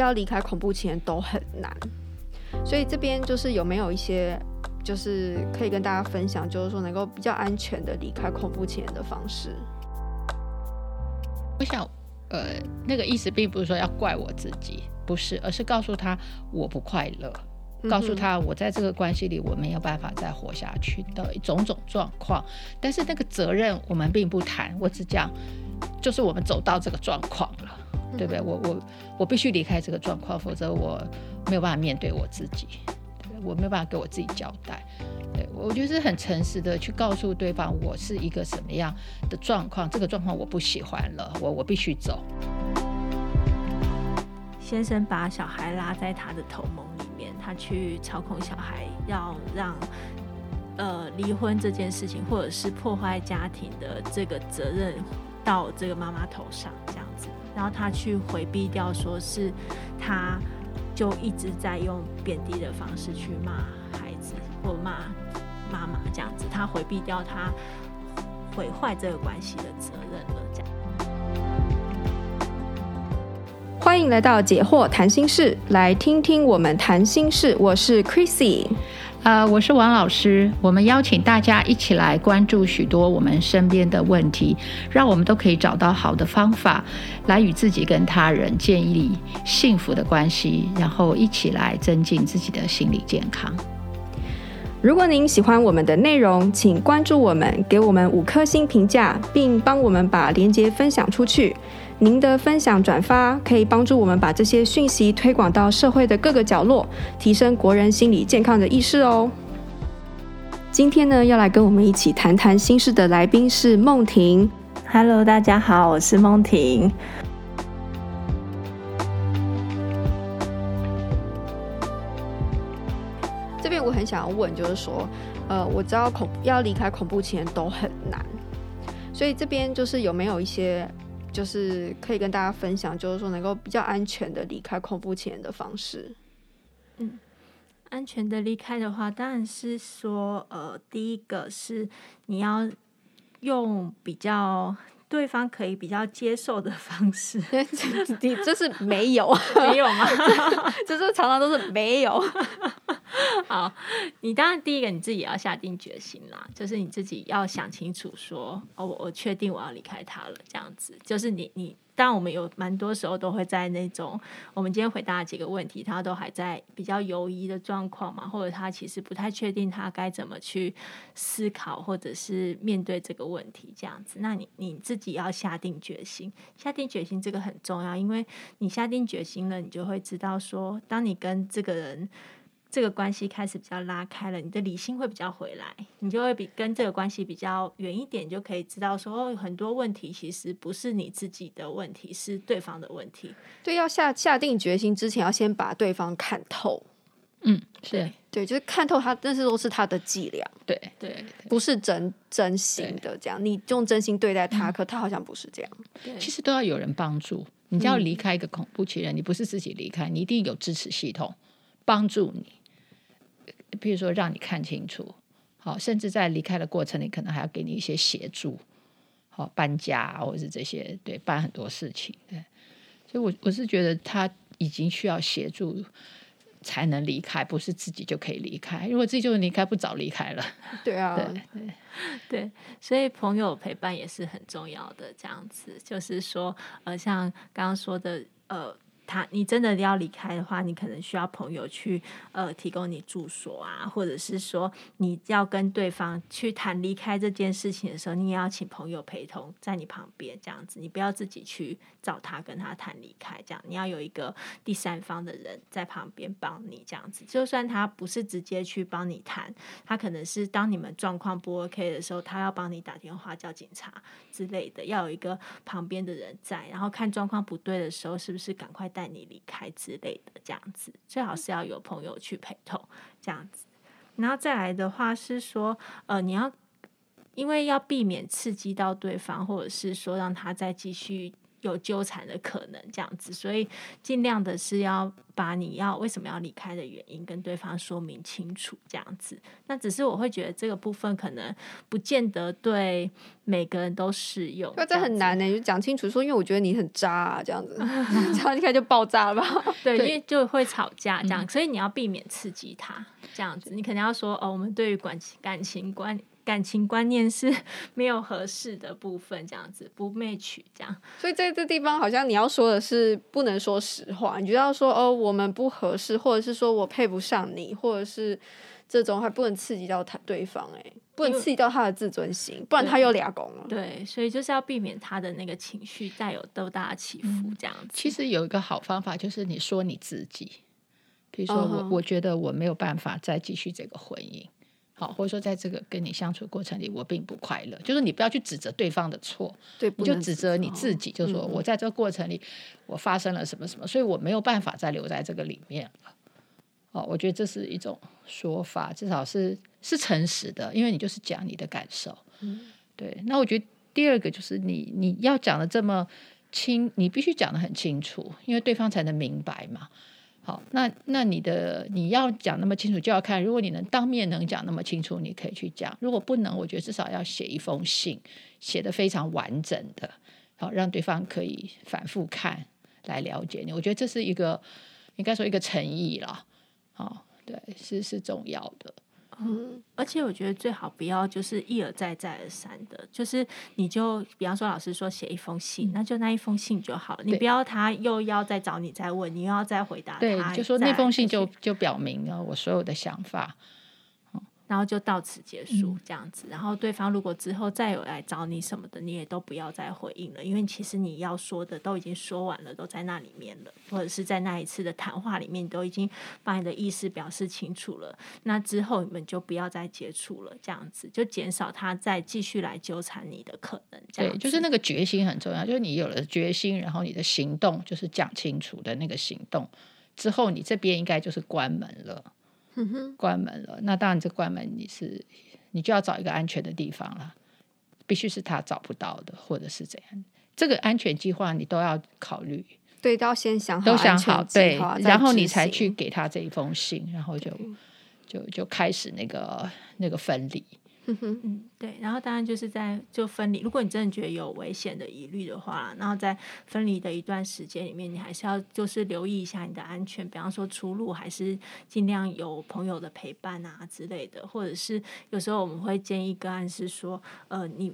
要离开恐怖情人都很难，所以这边就是有没有一些就是可以跟大家分享，就是说能够比较安全的离开恐怖情人的方式。我想，呃，那个意思并不是说要怪我自己，不是，而是告诉他我不快乐。告诉他，我在这个关系里我没有办法再活下去的种种状况，但是那个责任我们并不谈，我只讲，就是我们走到这个状况了，对不对？我我我必须离开这个状况，否则我没有办法面对我自己，对，我没有办法给我自己交代。对，我就是很诚实的去告诉对方，我是一个什么样的状况，这个状况我不喜欢了，我我必须走。先生把小孩拉在他的头盟里面，他去操控小孩，要让呃离婚这件事情，或者是破坏家庭的这个责任到这个妈妈头上，这样子，然后他去回避掉，说是他就一直在用贬低的方式去骂孩子或骂妈妈这样子，他回避掉他毁坏这个关系的责任了，这样。欢迎来到解惑谈心室，来听听我们谈心事。我是 Chrissy，呃，我是王老师。我们邀请大家一起来关注许多我们身边的问题，让我们都可以找到好的方法，来与自己跟他人建立幸福的关系，然后一起来增进自己的心理健康。如果您喜欢我们的内容，请关注我们，给我们五颗星评价，并帮我们把链接分享出去。您的分享转发可以帮助我们把这些讯息推广到社会的各个角落，提升国人心理健康的意识哦。今天呢，要来跟我们一起谈谈心事的来宾是梦婷。Hello，大家好，我是梦婷。这边我很想要问，就是说，呃，我知道恐要离开恐怖情人都很难，所以这边就是有没有一些。就是可以跟大家分享，就是说能够比较安全的离开恐怖情人的方式。嗯，安全的离开的话，当然是说，呃，第一个是你要用比较对方可以比较接受的方式。你这是没有，没有吗？就是常常都是没有。好，你当然第一个你自己要下定决心啦，就是你自己要想清楚说，哦，我我确定我要离开他了，这样子。就是你你，当然我们有蛮多时候都会在那种，我们今天回答几个问题，他都还在比较犹疑的状况嘛，或者他其实不太确定他该怎么去思考或者是面对这个问题，这样子。那你你自己要下定决心，下定决心这个很重要，因为你下定决心了，你就会知道说，当你跟这个人。这个关系开始比较拉开了，你的理性会比较回来，你就会比跟这个关系比较远一点，就可以知道说，哦，很多问题其实不是你自己的问题，是对方的问题。对，要下下定决心之前，要先把对方看透。嗯，是对，就是看透他，但是都是他的伎俩。对对，不是真真心的这样，你用真心对待他，嗯，可他好像不是这样。对，其实都要有人帮助。你就要离开一个恐怖情人，嗯，你不是自己离开，你一定有支持系统帮助你。比如说，让你看清楚，好，甚至在离开的过程里，可能还要给你一些协助，好，搬家或者是这些，对，办很多事情，对。所以我，我我是觉得他已经需要协助才能离开，不是自己就可以离开。如果自己就离开，不早离开了。对啊，对对 对，所以朋友陪伴也是很重要的。这样子，就是说，呃，像刚刚说的，呃。他，你真的要离开的话，你可能需要朋友去呃提供你住所啊，或者是说你要跟对方去谈离开这件事情的时候，你也要请朋友陪同在你旁边，这样子，你不要自己去找他跟他谈离开，这样你要有一个第三方的人在旁边帮你，这样子，就算他不是直接去帮你谈，他可能是当你们状况不 OK 的时候，他要帮你打电话叫警察之类的，要有一个旁边的人在，然后看状况不对的时候，是不是赶快带。你离开之类的，这样子最好是要有朋友去陪同，这样子。然后再来的话是说，呃，你要因为要避免刺激到对方，或者是说让他再继续有纠缠的可能，这样子，所以尽量的是要把你要为什么要离开的原因跟对方说明清楚，这样子。那只是我会觉得这个部分可能不见得对每个人都适用，那这很难呢、欸，就讲清楚说，因为我觉得你很渣啊，这样子，这样一开就爆炸了吧？对，对因为就会吵架这样，所以你要避免刺激他这样子，你肯定要说哦，我们对于感情感情观。感情观念是 没有合适的部分，这样子不 match 这样，所以在这地方好像你要说的是不能说实话，你就要说哦，我们不合适，或者是说我配不上你，或者是这种还不能刺激到他对方，哎，不能刺激到他的自尊心，不然他又俩公了。对，所以就是要避免他的那个情绪带有多大的起伏，这样子。其实有一个好方法就是你说你自己，比如说我，我觉得我没有办法再继续这个婚姻。好，或者说，在这个跟你相处过程里，我并不快乐。就是你不要去指责对方的错，对，你就指责你自己，就说我在这个过程里，我发生了什么什么，所以我没有办法再留在这个里面了。哦，我觉得这是一种说法，至少是是诚实的，因为你就是讲你的感受。嗯，对。那我觉得第二个就是你你要讲的这么清，你必须讲的很清楚，因为对方才能明白嘛。好，那那你的你要讲那么清楚，就要看，如果你能当面能讲那么清楚，你可以去讲；如果不能，我觉得至少要写一封信，写的非常完整的，好，让对方可以反复看来了解你。我觉得这是一个应该说一个诚意了，好，对，是是重要的。嗯，而且我觉得最好不要就是一而再再而三的，就是你就比方说老师说写一封信，那就那一封信就好了，你不要他又要再找你再问，你又要再回答他，对，就说那封信就就表明了我所有的想法。然后就到此结束，这样子。然后对方如果之后再有来找你什么的，你也都不要再回应了，因为其实你要说的都已经说完了，都在那里面了，或者是在那一次的谈话里面你都已经把你的意思表示清楚了。那之后你们就不要再接触了，这样子就减少他再继续来纠缠你的可能。对，就是那个决心很重要，就是你有了决心，然后你的行动就是讲清楚的那个行动之后，你这边应该就是关门了。关门了，那当然这关门你是你就要找一个安全的地方了，必须是他找不到的，或者是怎样，这个安全计划你都要考虑，对，都要先想好，都想好，对，然后你才去给他这一封信，然后就就就开始那个那个分离。嗯哼，嗯，对，然后当然就是在就分离。如果你真的觉得有危险的疑虑的话，然后在分离的一段时间里面，你还是要就是留意一下你的安全，比方说出路还是尽量有朋友的陪伴啊之类的，或者是有时候我们会建议个案是说，呃，你。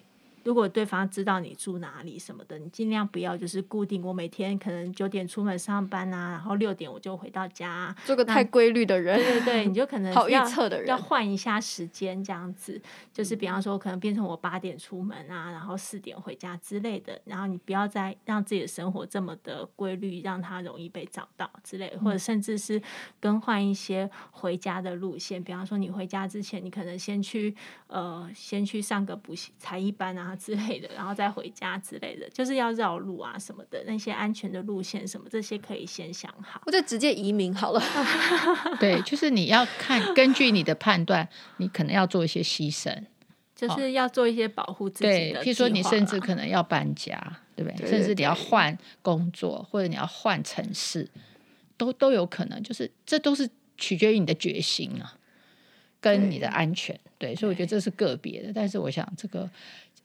如果对方知道你住哪里什么的，你尽量不要就是固定。我每天可能九点出门上班啊，然后六点我就回到家。做个太规律的人，对对对，你就可能 好预测的人，要换一下时间这样子。就是比方说，可能变成我八点出门啊，然后四点回家之类的。然后你不要再让自己的生活这么的规律，让他容易被找到之类的，或者甚至是更换一些回家的路线。比方说，你回家之前，你可能先去呃，先去上个补习才艺班啊。之类的，然后再回家之类的，就是要绕路啊什么的，那些安全的路线什么，这些可以先想好。我就直接移民好了。对，就是你要看，根据你的判断，你可能要做一些牺牲，就是要做一些保护自己的。对，譬如说你甚至可能要搬家，对不对？对对对，甚至你要换工作，或者你要换城市，都都有可能。就是这都是取决于你的决心啊，跟你的安全。对，对，所以我觉得这是个别的，但是我想这个。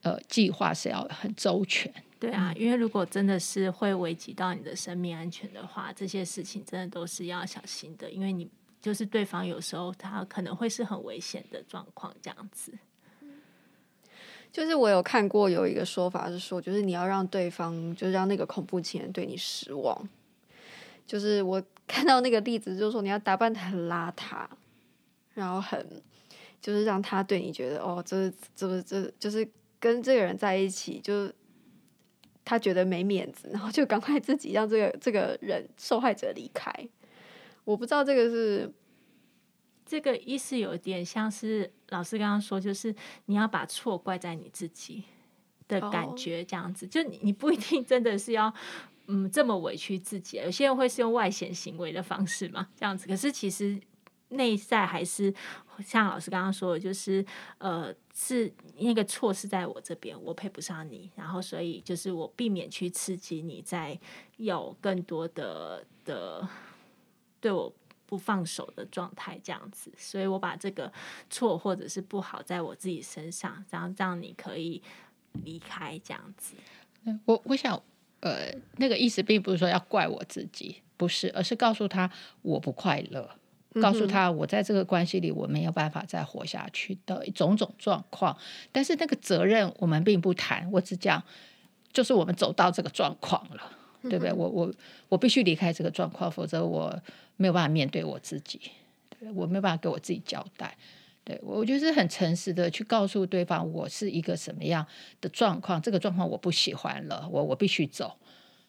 呃，计划是要很周全。对啊，因为如果真的是会危及到你的生命安全的话，这些事情真的都是要小心的。因为你就是对方有时候他可能会是很危险的状况，这样子。就是我有看过有一个说法是说，就是你要让对方，就是让那个恐怖情人对你失望。就是我看到那个例子，就是说你要打扮得很邋遢，然后很，就是让他对你觉得哦，这这这就是。跟这个人在一起，就他觉得没面子，然后就赶快自己让这个这个人受害者离开。我不知道这个是这个意思，有点像是老师刚刚说，就是你要把错怪在你自己的感觉，这样子。就你你不一定真的是要嗯这么委屈自己，有些人会是用外显行为的方式嘛，这样子。可是其实。内在还是像老师刚刚说的，就是呃，是那个错是在我这边，我配不上你，然后所以就是我避免去刺激你，再有更多的的对我不放手的状态这样子，所以我把这个错或者是不好在我自己身上，然后让你可以离开这样子。我我想，呃，那个意思并不是说要怪我自己，不是，而是告诉他我不快乐，告诉他我在这个关系里我没有办法再活下去的种种状况。但是那个责任我们并不谈，我只讲，就是我们走到这个状况了，对不对？我我我必须离开这个状况，否则我没有办法面对我自己，对，我没有办法给我自己交代。对，我就是很诚实的去告诉对方，我是一个什么样的状况，这个状况我不喜欢了，我我必须走，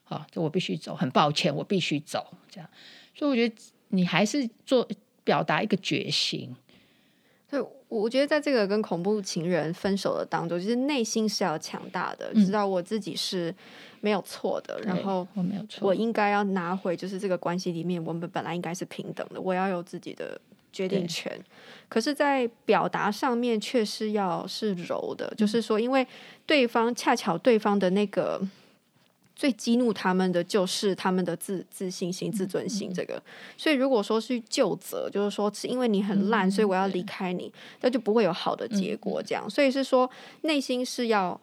好，这我必须走，很抱歉，我必须走，这样。所以我觉得你还是做表达一个决心。对，我觉得在这个跟恐怖情人分手的当中，就是内心是要强大的，知道我自己是没有错的，嗯、然后我没有错，我应该要拿回，就是这个关系里面，我们本来应该是平等的，我要有自己的。决定权，可是，在表达上面却是要是柔的，就是说，因为对方恰巧对方的那个最激怒他们的就是他们的自自信心、自尊心这个，所以如果说是就责，就是说是因为你很烂，所以我要离开你，那就不会有好的结果。这样，所以是说内心是要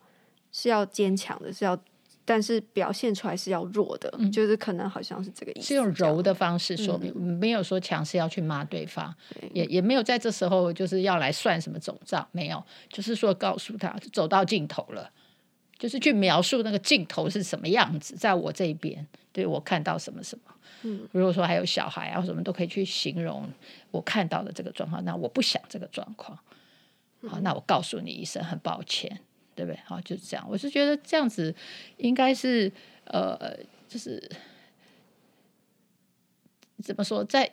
是要坚强的，是要。但是表现出来是要弱的，嗯、就是可能好像是这个意思，是用柔的方式说明，嗯、没有说强势要去骂对方，对也也没有在这时候就是要来算什么总账，没有，就是说告诉他走到尽头了，就是去描述那个镜头是什么样子，在我这边，对我看到什么什么，嗯，如果说还有小孩啊什么都可以去形容我看到的这个状况，那我不想这个状况，好，那我告诉你一声，很抱歉。对不对？好，就是这样。我是觉得这样子应该是呃，就是怎么说，在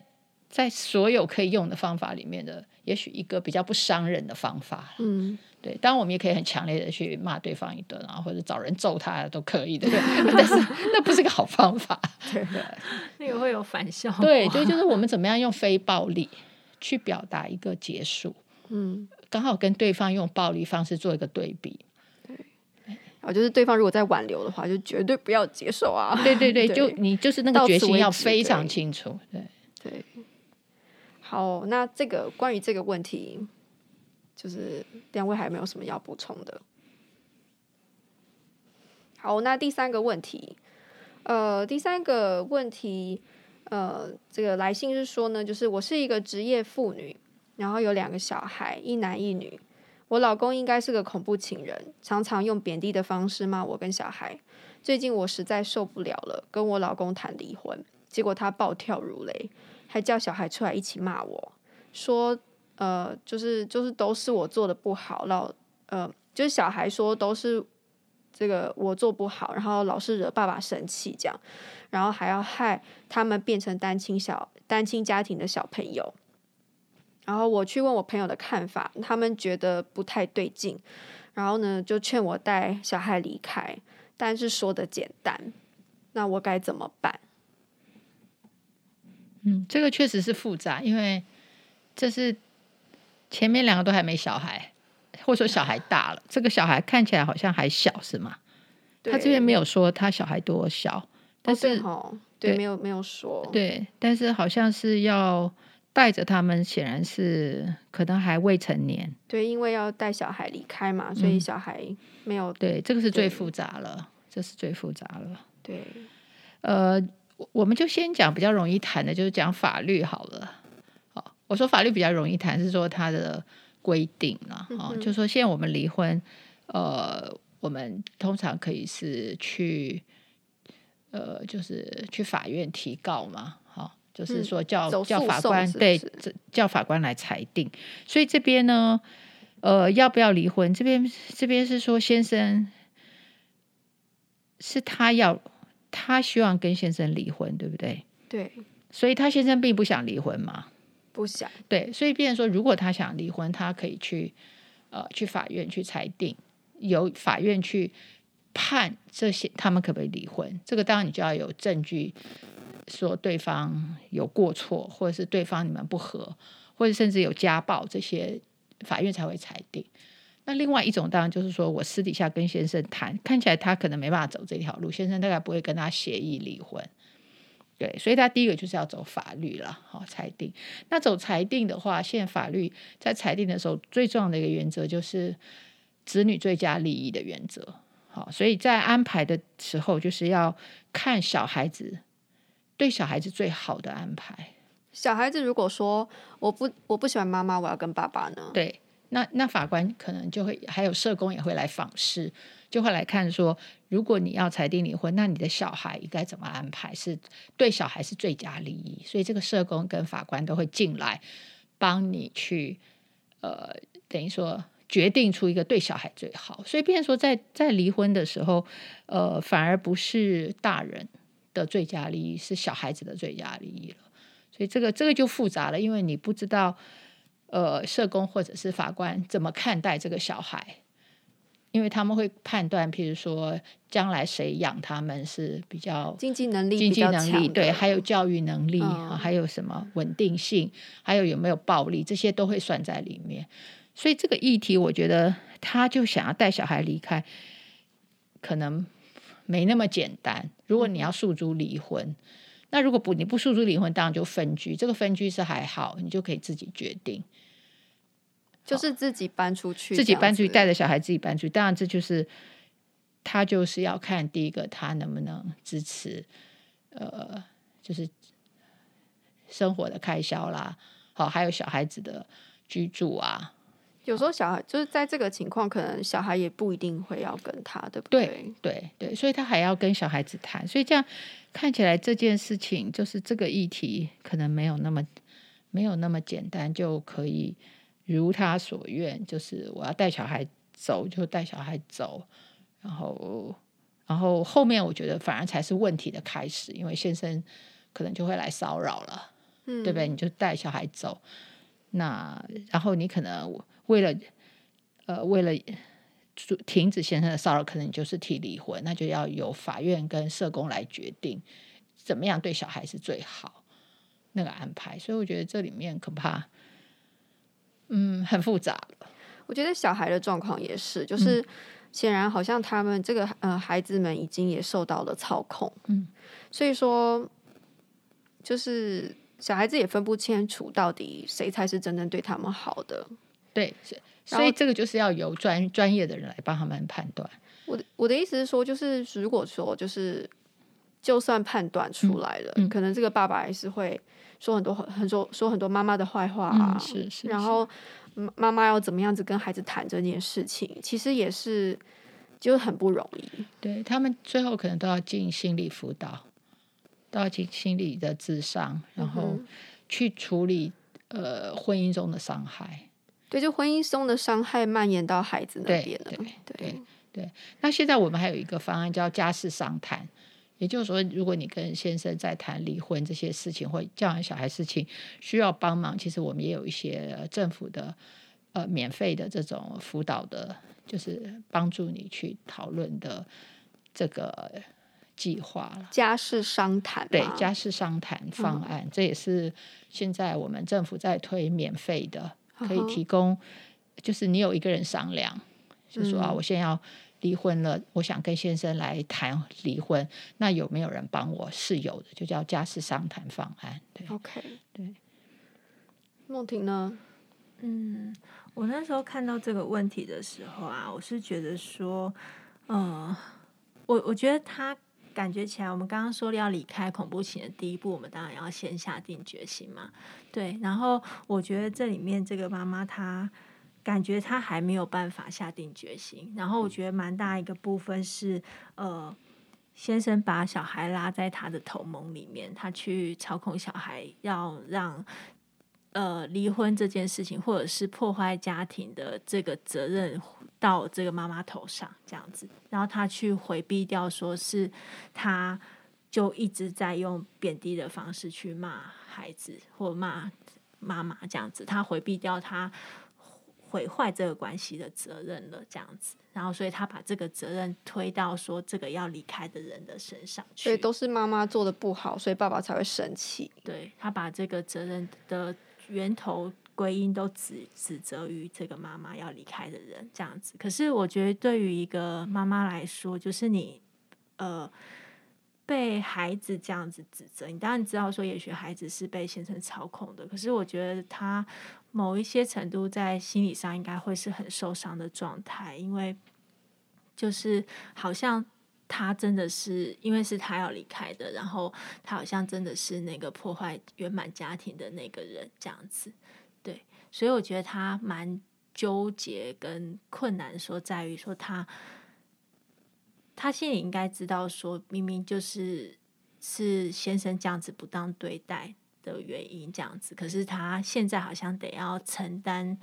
在所有可以用的方法里面的，也许一个比较不伤人的方法。嗯，对。当然，我们也可以很强烈的去骂对方一顿啊，或者找人揍他都可以，的？但是那不是个好方法，对对？那个会有反效。对，就就是我们怎么样用非暴力去表达一个结束。嗯，刚好跟对方用暴力方式做一个对比。啊，就是对方如果再挽留的话，就绝对不要接受啊！对对对，对 就你就是那个决心要非常清楚。对对，对。好，那这个关于这个问题，就是两位还没有什么要补充的？好，那第三个问题，呃，第三个问题，呃，这个来信是说呢，就是我是一个职业妇女，然后有两个小孩，一男一女。我老公应该是个恐怖情人，常常用贬低的方式骂我跟小孩。最近我实在受不了了，跟我老公谈离婚，结果他暴跳如雷，还叫小孩出来一起骂我，说呃，就是就是都是我做的不好，老呃，就是小孩说都是这个我做不好，然后老是惹爸爸生气这样，然后还要害他们变成单亲小单亲家庭的小朋友。然后我去问我朋友的看法，他们觉得不太对劲，然后呢就劝我带小孩离开，但是说的简单，那我该怎么办？嗯，这个确实是复杂，因为这是前面两个都还没小孩，或者说小孩大了，这个小孩看起来好像还小，是吗？他这边没有说他小孩多小，但是哦，对，对没有没有说，对，但是好像是要。带着他们显然是可能还未成年，对，因为要带小孩离开嘛，所以小孩没有。嗯、对，这个是最复杂了，对这是最复杂了。对，呃，我们就先讲比较容易谈的，就是讲法律好了。好，我说法律比较容易谈，是说它的规定了。啊、嗯哼，就说现在我们离婚，呃，我们通常可以是去，呃，就是去法院提告嘛。就是说叫，叫叫法官对，叫法官来裁定。所以这边呢，呃，要不要离婚？这边这边是说先生是他要，他希望跟先生离婚，对不对？对。所以他先生并不想离婚嘛？不想。对，所以变成说，如果他想离婚，他可以去呃去法院去裁定，由法院去判这些他们可不可以离婚。这个当然你就要有证据。说对方有过错，或者是对方你们不和，或者甚至有家暴这些，法院才会裁定。那另外一种当然就是说我私底下跟先生谈，看起来他可能没办法走这条路，先生大概不会跟他协议离婚。对，所以他第一个就是要走法律了，好裁定。那走裁定的话，现在法律在裁定的时候，最重要的一个原则就是子女最佳利益的原则。好，所以在安排的时候，就是要看小孩子对小孩子最好的安排。小孩子如果说我不我不喜欢妈妈，我要跟爸爸呢？对，那那法官可能就会还有社工也会来访视。就会来看说，如果你要裁定离婚，那你的小孩应该怎么安排？是对小孩是最佳利益，所以这个社工跟法官都会进来帮你去，呃，等于说决定出一个对小孩最好。所以，变说在在离婚的时候，呃，反而不是大人的最佳利益，是小孩子的最佳利益了。所以这个这个就复杂了，因为你不知道，呃，社工或者是法官怎么看待这个小孩。因为他们会判断，譬如说将来谁养他们是比较经济能力、经济能力对，还有教育能力，嗯、还有什么稳定性，还有有没有暴力，这些都会算在里面。所以这个议题，我觉得他就想要带小孩离开，可能没那么简单。如果你要诉诸离婚，嗯、那如果不你不诉诸离婚，当然就分居。这个分居是还好，你就可以自己决定。就是自己搬出去，自己搬出去，带着小孩自己搬出去。当然，这就是他就是要看第一个，他能不能支持，呃，就是生活的开销啦，好，还有小孩子的居住啊。有时候小孩就是在这个情况，可能小孩也不一定会要跟他，对不对？对对对，所以他还要跟小孩子谈。所以这样看起来，这件事情就是这个议题可能没有那么没有那么简单就可以。如他所愿，就是我要带小孩走，就带小孩走，然后，然后后面我觉得反而才是问题的开始，因为先生可能就会来骚扰了，嗯，对不对？你就带小孩走，那然后你可能为了呃为了停止先生的骚扰，可能你就是提离婚，那就要由法院跟社工来决定怎么样对小孩是最好那个安排，所以我觉得这里面可怕。嗯，很复杂。我觉得小孩的状况也是，就是显然好像他们这个呃孩子们已经也受到了操控，嗯，所以说就是小孩子也分不清楚到底谁才是真正对他们好的。对，所以这个就是要由专专业的人来帮他们判断。我的我的意思是说，就是如果说就是就算判断出来了，嗯嗯，可能这个爸爸还是会。说很多很多说很多妈妈的坏话啊，嗯、是是是，然后妈妈要怎么样子跟孩子谈这件事情，其实也是就很不容易。对，他们最后可能都要进心理辅导，都要进心理的智商，然后去处理呃婚姻中的伤害。对，就婚姻中的伤害蔓延到孩子那边了。对对对对。那现在我们还有一个方案叫家事商谈。也就是说，如果你跟先生在谈离婚这些事情或教养小孩事情需要帮忙，其实我们也有一些政府的呃免费的这种辅导的，就是帮助你去讨论的这个计划了。家事商谈，对，家事商谈方案，嗯，这也是现在我们政府在推免费的，可以提供，就是你有一个人商量，就说啊，我现在要。离婚了，我想跟先生来谈离婚，那有没有人帮我？是有的，就叫家事商谈方案。对，OK，对。梦婷呢？嗯，我那时候看到这个问题的时候啊，我是觉得说，嗯、呃，我我觉得他感觉起来，我们刚刚说要离开恐怖情的第一步，我们当然要先下定决心嘛。对，然后我觉得这里面这个妈妈她。感觉他还没有办法下定决心，然后我觉得蛮大一个部分是，呃，先生把小孩拉在他的同盟里面，他去操控小孩，要让呃离婚这件事情，或者是破坏家庭的这个责任到这个妈妈头上，这样子，然后他去回避掉，说是他就一直在用贬低的方式去骂孩子或骂妈妈这样子，他回避掉他。毁坏这个关系的责任了，这样子。然后，所以他把这个责任推到说这个要离开的人的身上去。所以都是妈妈做的不好，所以爸爸才会生气。对，他把这个责任的源头归因都指指责于这个妈妈要离开的人，这样子。可是我觉得对于一个妈妈来说，就是你呃。被孩子这样子指责，你当然知道说，也许孩子是被先生操控的。可是我觉得他某一些程度在心理上应该会是很受伤的状态，因为就是好像他真的是因为是他要离开的，然后他好像真的是那个破坏圆满家庭的那个人这样子。对，所以我觉得他蛮纠结跟困难，说在于说他。他心里应该知道，说明明就是是先生这样子不当对待的原因，这样子。可是他现在好像得要承担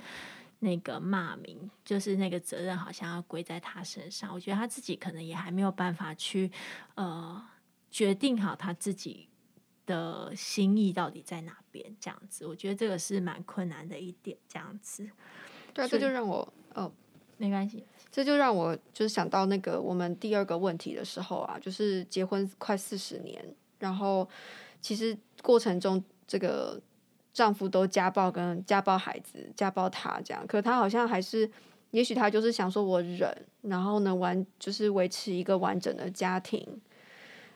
那个骂名，就是那个责任好像要归在他身上。我觉得他自己可能也还没有办法去呃决定好他自己的心意到底在哪边，这样子。我觉得这个是蛮困难的一点，这样子。对啊，这就让我哦，没关系。这就让我就是想到那个我们第二个问题的时候啊，就是结婚快四十年，然后其实过程中这个丈夫都家暴跟家暴孩子，家暴他这样，可他好像还是，也许他就是想说我忍，然后呢完就是维持一个完整的家庭，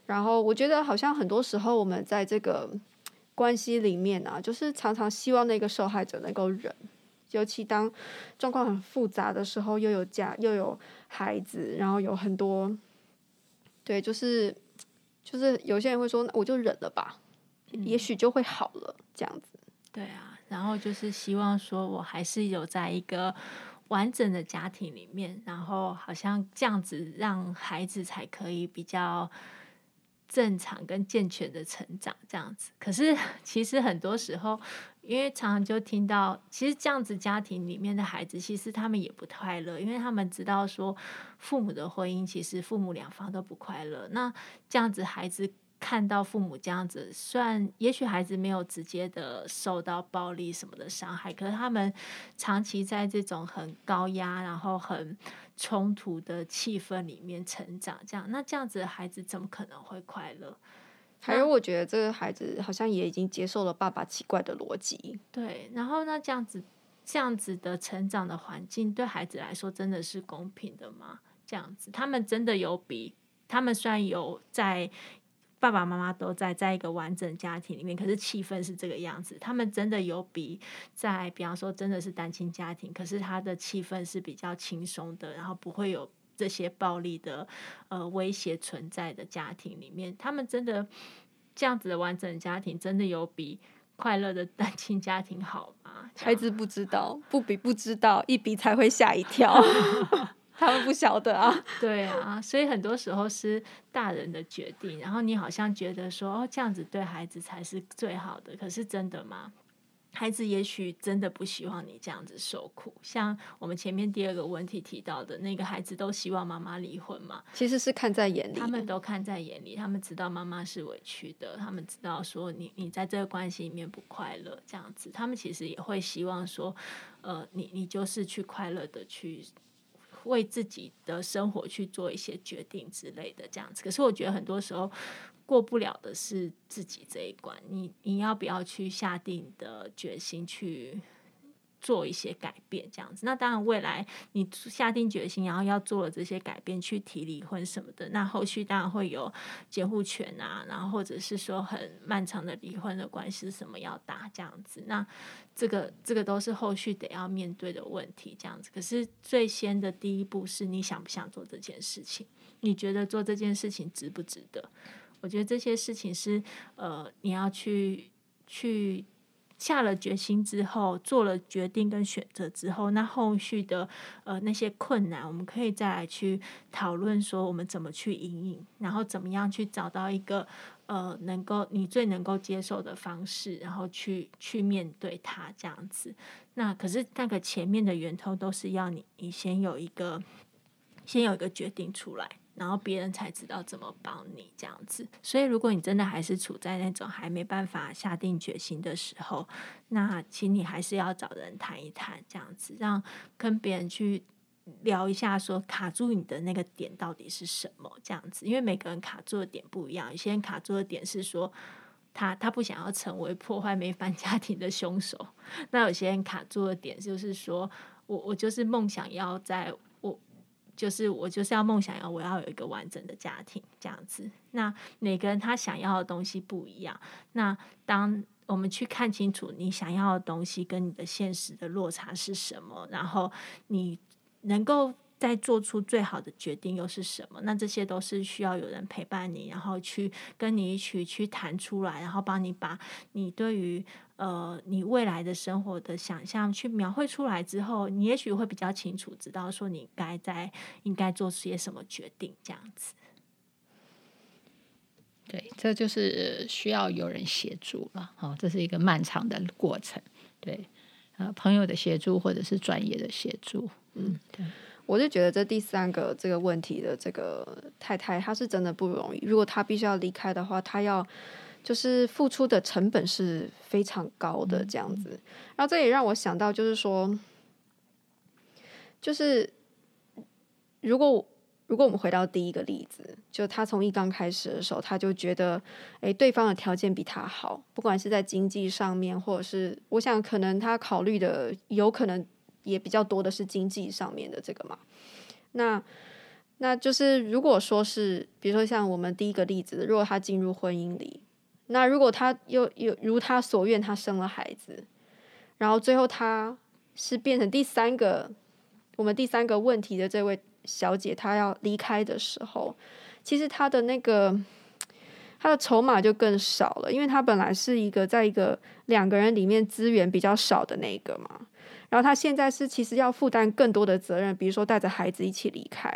然后我觉得好像很多时候我们在这个关系里面啊，就是常常希望那个受害者能够忍。尤其当状况很复杂的时候，又有家又有孩子，然后有很多，对，就是就是有些人会说，那我就忍了吧，嗯、也许就会好了，这样子。对啊，然后就是希望说我还是有在一个完整的家庭里面，然后好像这样子让孩子才可以比较。正常跟健全的成长这样子，可是 其实很多时候，因为常常就听到，其实这样子家庭里面的孩子，其实他们也不快乐，因为他们知道说父母的婚姻，其实父母两方都不快乐。那这样子孩子。看到父母这样子，虽然也许孩子没有直接的受到暴力什么的伤害，可是他们长期在这种很高压，然后很冲突的气氛里面成长，这样，那这样子的孩子怎么可能会快乐？还有，我觉得这个孩子好像也已经接受了爸爸奇怪的逻辑。对，然后那这样子这样子的成长的环境，对孩子来说真的是公平的吗？这样子，他们真的有比他们虽然有在。爸爸妈妈都在在一个完整家庭里面，可是气氛是这个样子。他们真的有比在，比方说真的是单亲家庭，可是他的气氛是比较轻松的，然后不会有这些暴力的呃威胁存在的家庭里面，他们真的这样子的完整家庭，真的有比快乐的单亲家庭好吗？孩子不知道，不比不知道，一比才会吓一跳。他们不晓得啊，对啊，所以很多时候是大人的决定，然后你好像觉得说哦，这样子对孩子才是最好的，可是真的吗？孩子也许真的不希望你这样子受苦，像我们前面第二个问题提到的那个孩子都希望妈妈离婚嘛，其实是看在眼里，他们都看在眼里，他们知道妈妈是委屈的，他们知道说你你在这个关系里面不快乐，这样子，他们其实也会希望说，呃，你你就是去快乐的去。为自己的生活去做一些决定之类的，这样子。可是我觉得很多时候过不了的是自己这一关。你你要不要去下定的决心去？做一些改变，这样子。那当然，未来你下定决心，然后要做了这些改变，去提离婚什么的，那后续当然会有监护权啊，然后或者是说很漫长的离婚的关系什么要打这样子。那这个这个都是后续得要面对的问题，这样子。可是最先的第一步是你想不想做这件事情？你觉得做这件事情值不值得？我觉得这些事情是呃，你要去去。下了决心之后，做了决定跟选择之后，那后续的呃那些困难，我们可以再来去讨论说我们怎么去因应，然后怎么样去找到一个呃能够你最能够接受的方式，然后去去面对它这样子。那可是那个前面的源头都是要你你先有一个先有一个决定出来，然后别人才知道怎么帮你这样子。所以，如果你真的还是处在那种还没办法下定决心的时候，那请你还是要找人谈一谈，这样子，让跟别人去聊一下，说卡住你的那个点到底是什么？这样子，因为每个人卡住的点不一样。有些人卡住的点是说，他他不想要成为破坏美满家庭的凶手。那有些人卡住的点就是说我我就是梦想要在。就是我就是要梦想要我要有一个完整的家庭这样子。那每个人他想要的东西不一样。那当我们去看清楚你想要的东西跟你的现实的落差是什么，然后你能够。再做出最好的决定又是什么？那这些都是需要有人陪伴你，然后去跟你一起去谈出来，然后帮你把你对于呃你未来的生活的想象去描绘出来之后，你也许会比较清楚知道说你该在应该做些什么决定，这样子。对，这就是需要有人协助了。好，这是一个漫长的过程。对，呃，朋友的协助或者是专业的协助。嗯，对。我就觉得这第三个这个问题的这个太太，她是真的不容易。如果她必须要离开的话，她要就是付出的成本是非常高的这样子。然后这也让我想到，就是说，就是如果如果我们回到第一个例子，就他从一刚开始的时候，他就觉得，诶，对方的条件比他好，不管是在经济上面，或者是我想可能他考虑的有可能。也比较多的是经济上面的这个嘛，那那就是如果说是，比如说像我们第一个例子，如果他进入婚姻里，那如果他又又如他所愿，他生了孩子，然后最后他是变成第三个，我们第三个问题的这位小姐，她要离开的时候，其实她的那个她的筹码就更少了，因为她本来是一个在一个两个人里面资源比较少的那个嘛。然后他现在是其实要负担更多的责任，比如说带着孩子一起离开，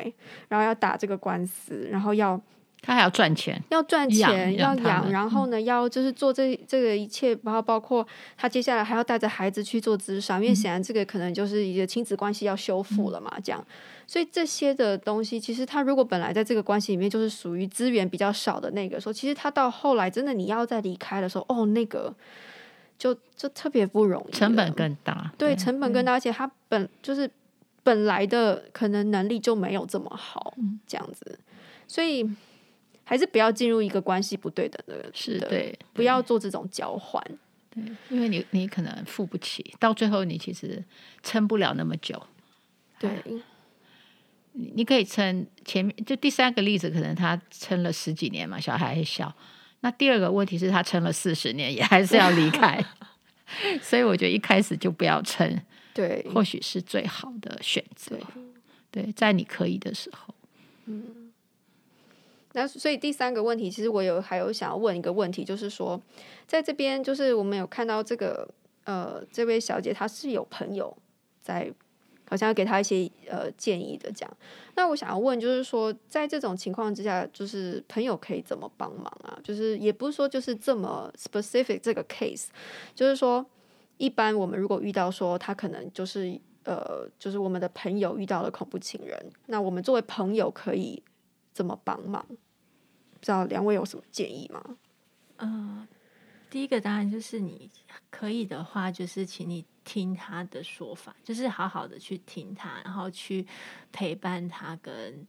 然后要打这个官司，然后要他还要赚钱，要赚钱，要养，养然后呢，要就是做这这个一切，然后包括他接下来还要带着孩子去做咨商，因为显然这个可能就是一个亲子关系要修复了嘛，这样，所以这些的东西，其实他如果本来在这个关系里面就是属于资源比较少的那个时候，其实他到后来真的你要再离开的时候，哦，那个。就就特别不容易，成本更大。对，对成本更大，而且他本就是本来的可能能力就没有这么好，嗯、这样子，所以还是不要进入一个关系不对等的，是的对，不要做这种交换，对，因为你你可能付不起，到最后你其实撑不了那么久。对，你你可以撑前面，就第三个例子，可能他撑了十几年嘛，小孩还小。那第二个问题是他撑了四十年，也还是要离开，所以我觉得一开始就不要撑，对，或许是最好的选择。对，对，在你可以的时候，嗯。那所以第三个问题，其实我有还有想要问一个问题，就是说，在这边就是我们有看到这个呃，这位小姐她是有朋友在。好像要给他一些呃建议的这样，那我想要问，就是说，在这种情况之下，就是朋友可以怎么帮忙啊？就是也不是说就是这么 specific 这个 case，就是说，一般我们如果遇到说他可能就是呃，就是我们的朋友遇到了恐怖情人，那我们作为朋友可以怎么帮忙？不知道两位有什么建议吗？嗯、第一个当然就是你可以的话，就是请你。听他的说法，就是好好的去听他，然后去陪伴他，跟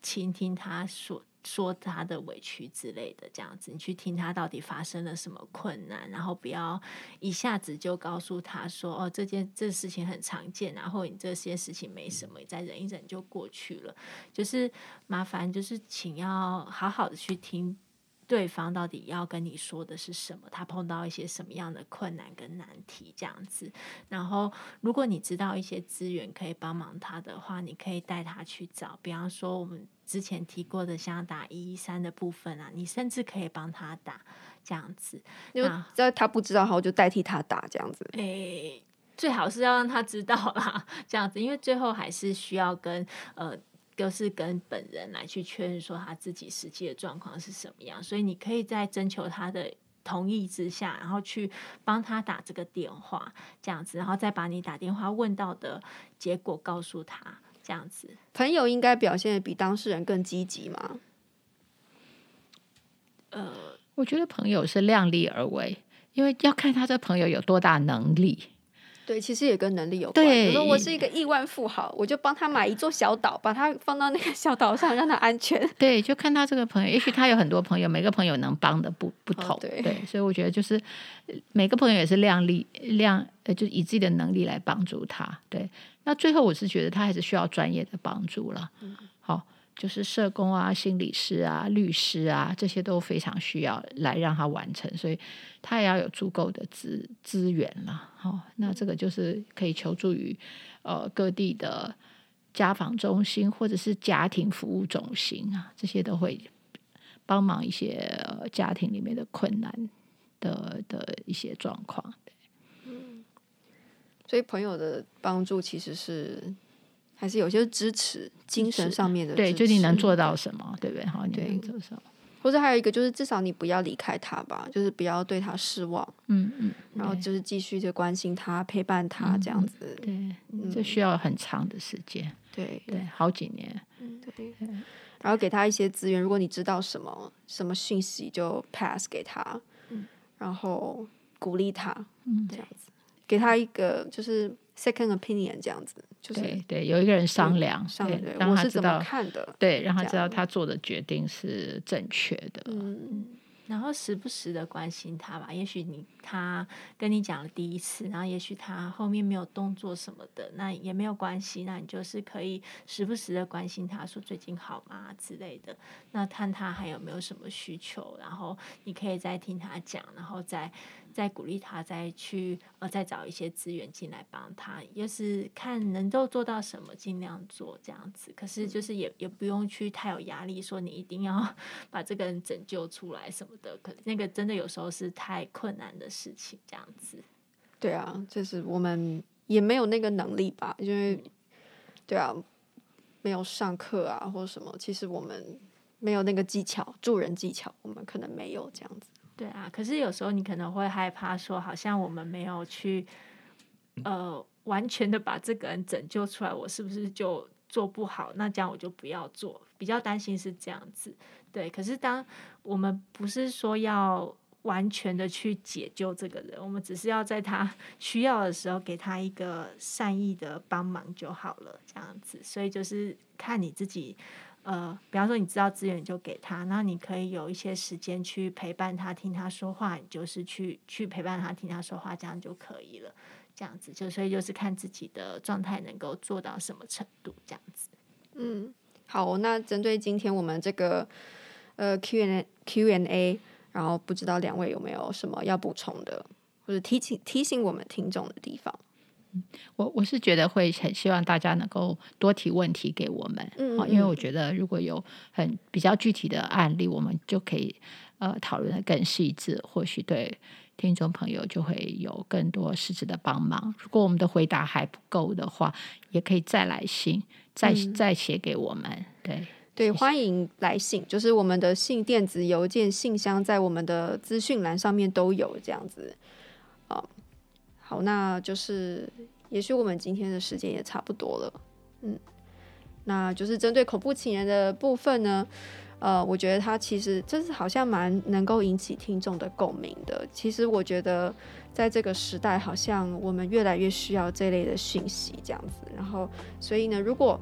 倾听他说说他的委屈之类的，这样子，你去听他到底发生了什么困难，然后不要一下子就告诉他说，哦，这件这事情很常见，然后你这些事情没什么，你再忍一忍就过去了。就是麻烦，就是请要好好的去听。对方到底要跟你说的是什么？他碰到一些什么样的困难跟难题这样子。然后，如果你知道一些资源可以帮忙他的话，你可以带他去找。比方说，我们之前提过的像打一一三的部分啊，你甚至可以帮他打这样子。因为在他不知道，后就代替他打这样子。诶，最好是要让他知道啦，这样子，因为最后还是需要跟呃。就是跟本人来去确认说他自己实际的状况是什么样，所以你可以在征求他的同意之下，然后去帮他打这个电话，这样子，然后再把你打电话问到的结果告诉他。这样子。朋友应该表现得比当事人更积极吗？呃，我觉得朋友是量力而为，因为要看他这朋友有多大能力。对，其实也跟能力有关。比如说我是一个亿万富豪，我就帮他买一座小岛，把他放到那个小岛上，让他安全。对，就看他这个朋友，也许他有很多朋友，每个朋友能帮的不不同。哦对。对，所以我觉得就是每个朋友也是量力量，呃，就以自己的能力来帮助他。对，那最后我是觉得他还是需要专业的帮助了。嗯。好。就是社工啊、心理师啊、律师啊，这些都非常需要来让他完成，所以他也要有足够的资资源了。好、那这个就是可以求助于呃各地的家访中心或者是家庭服务中心啊，这些都会帮忙一些、家庭里面的困难的的一些状况。嗯，所以朋友的帮助其实是。还是有些支持，精神上面的对，就你能做到什么，对不对？好，你能做什么？或者还有一个就是，至少你不要离开他吧，就是不要对他失望。嗯嗯。然后就是继续的关心他，陪伴他这样子。对，这需要很长的时间。对对，好几年。嗯，对。然后给他一些资源，如果你知道什么什么讯息，就 pass 给他。嗯。然后鼓励他。嗯，这样子，给他一个就是。Second opinion 这样子，就是对对，有一个人商量，商量对，让他知道看的，对，让他知道他做的决定是正确的。嗯，然后时不时的关心他吧，也许你他跟你讲了第一次，然后也许他后面没有动作什么的，那也没有关系，那你就是可以时不时的关心他说最近好吗之类的，那看他还有没有什么需求，然后你可以再听他讲，然后再。再鼓励他，再去呃，再找一些资源进来帮他，就是看能够做到什么，尽量做这样子。可是就是也也不用去太有压力，说你一定要 把这个人拯救出来什么的。可那个真的有时候是太困难的事情，这样子。对啊，就是我们也没有那个能力吧，因为对啊，没有上课啊或者什么，其实我们没有那个技巧，助人技巧，我们可能没有这样子。对啊，可是有时候你可能会害怕说，好像我们没有去，呃，完全的把这个人拯救出来，我是不是就做不好？那这样我就不要做，比较担心是这样子。对，可是当我们不是说要完全的去解救这个人，我们只是要在他 需要的时候给他一个善意的帮忙就好了，这样子。所以就是看你自己。呃，比方说你知道资源，就给他，那你可以有一些时间去陪伴他，听他说话，你就是去去陪伴他，听他说话，这样就可以了。这样子就所以就是看自己的状态能够做到什么程度，这样子。嗯，好，那针对今天我们这个呃 Q n Q n a，然后不知道两位有没有什么要补充的，或者提醒提醒我们听众的地方。我我是觉得会很希望大家能够多提问题给我们，嗯，嗯，因为我觉得如果有很比较具体的案例，我们就可以呃讨论的更细致，或许对听众朋友就会有更多实质的帮忙。如果我们的回答还不够的话，也可以再来信，再、嗯、再写给我们。对对，欢迎来信，就是我们的信电子邮件信箱在我们的资讯栏上面都有这样子啊。好，那就是，也许我们今天的时间也差不多了，嗯，那就是针对恐怖情人的部分呢，呃，我觉得他其实就是好像蛮能够引起听众的共鸣的。其实我觉得在这个时代，好像我们越来越需要这类的讯息，这样子。然后，所以呢，如果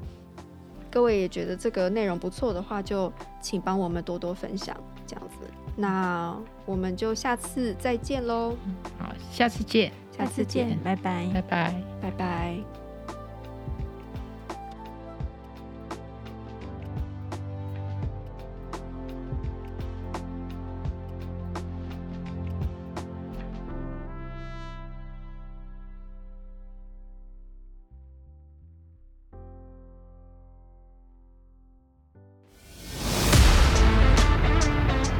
各位也觉得这个内容不错的话，就请帮我们多多分享，这样子。那我们就下次再见喽。好，下次见。下次见，拜拜，拜拜，拜拜。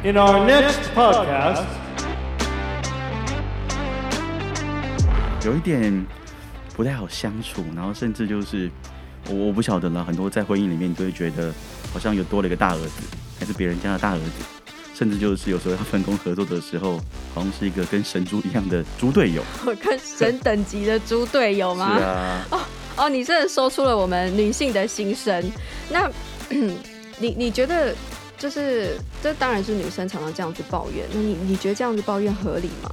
In our next podcast. 有一点不太好相处，然后甚至就是我我不晓得了。很多在婚姻里面，你都会觉得好像有多了一个大儿子，还是别人家的大儿子，甚至就是有时候要分工合作的时候，好像是一个跟神猪一样的猪队友，跟神等级的猪队友吗？是啊。哦，哦，你真的说出了我们女性的心声。那 你你觉得，就是这当然是女生常常这样子抱怨，那你你觉得这样子抱怨合理吗？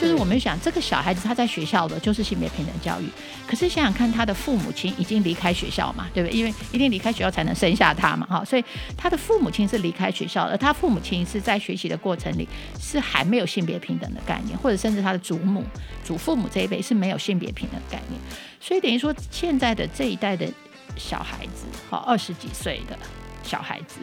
就是我们想，这个小孩子他在学校的就是性别平等教育，可是想想看，他的父母亲已经离开学校嘛，对不对？因为一定离开学校才能生下他嘛，哈，所以他的父母亲是离开学校，而他父母亲是在学习的过程里是还没有性别平等的概念，或者甚至他的祖母、祖父母这一辈是没有性别平等的概念，所以等于说现在的这一代的小孩子，哈，二十几岁的小孩子。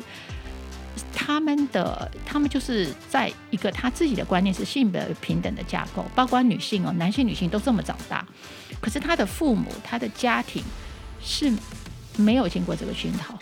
他们的他们就是在一个他自己的观念是性别平等的架构，包括女性哦，男性女性都这么长大，可是他的父母他的家庭是没有经过这个熏陶，